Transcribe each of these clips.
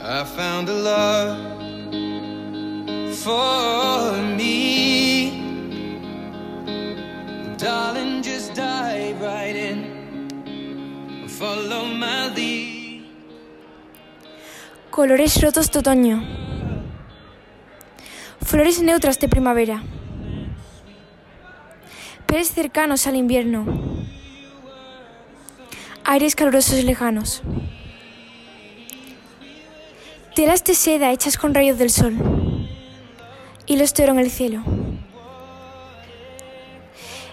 I found a love for me. Darling, just right in. Follow my lead. Colores rotos de otoño. Flores neutras de primavera. Peres cercanos al invierno. Aires calurosos lejanos. Telas de seda hechas con rayos del sol. Hilos de oro en el cielo.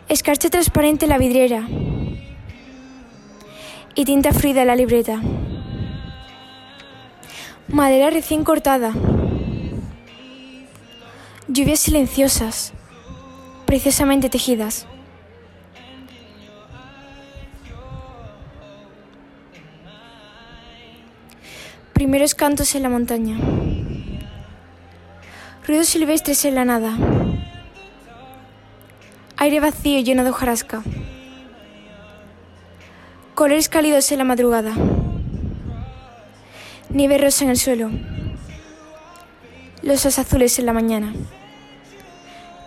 Escarcha transparente en la vidriera. Y tinta fluida en la libreta. Madera recién cortada. Lluvias silenciosas, preciosamente tejidas. Primeros cantos en la montaña. Ruidos silvestres en la nada. Aire vacío lleno de hojarasca. Colores cálidos en la madrugada. Nieve rosa en el suelo. Los azules en la mañana.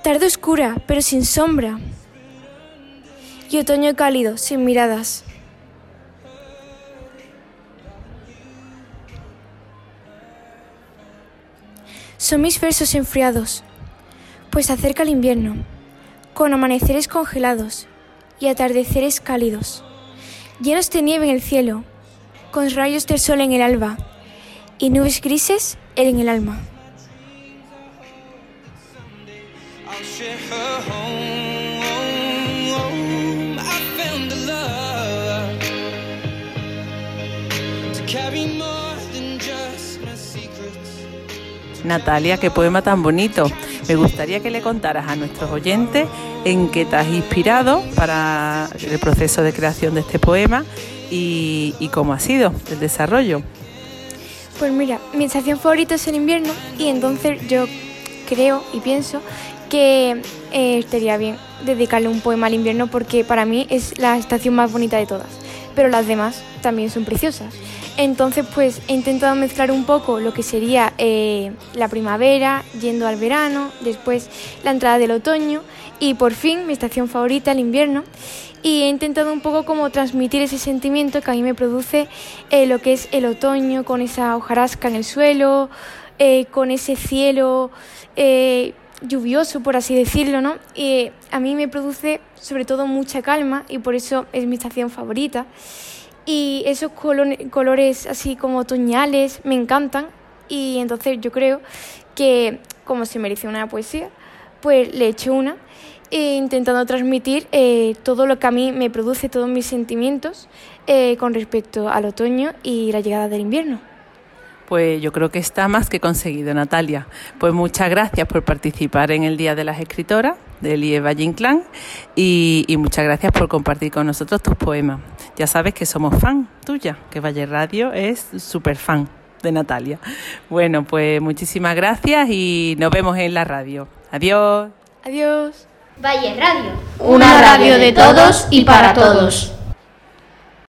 Tarde oscura, pero sin sombra. Y otoño cálido, sin miradas. Son mis versos enfriados, pues acerca el invierno, con amaneceres congelados y atardeceres cálidos, llenos de nieve en el cielo, con rayos del sol en el alba y nubes grises en el alma. Natalia, qué poema tan bonito. Me gustaría que le contaras a nuestros oyentes en qué te has inspirado para el proceso de creación de este poema y, cómo ha sido el desarrollo. Pues mira, mi estación favorita es el invierno y entonces yo creo y pienso que eh, estaría bien dedicarle un poema al invierno porque para mí es la estación más bonita de todas, pero las demás también son preciosas. Entonces pues he intentado mezclar un poco lo que sería eh, la primavera yendo al verano, después la entrada del otoño y por fin mi estación favorita, el invierno. Y he intentado un poco como transmitir ese sentimiento que a mí me produce eh, lo que es el otoño, con esa hojarasca en el suelo, eh, con ese cielo lluvioso, por así decirlo, ¿no? A mí me produce sobre todo mucha calma y por eso es mi estación favorita. Y esos colo- colores así como otoñales me encantan y entonces yo creo que como se merece una poesía, pues le he hecho una e intentando transmitir eh, todo lo que a mí me produce, todos mis sentimientos eh, con respecto al otoño y la llegada del invierno. Pues yo creo que está más que conseguido, Natalia. Pues muchas gracias por participar en el Día de las Escritoras del IE Valle Inclán y, y muchas gracias por compartir con nosotros tus poemas. Ya sabes que somos fan tuya, que Valle Radio es súper fan de Natalia. Bueno, pues muchísimas gracias y nos vemos en la radio. Adiós. Adiós. Valle Radio. Una radio de todos y para todos.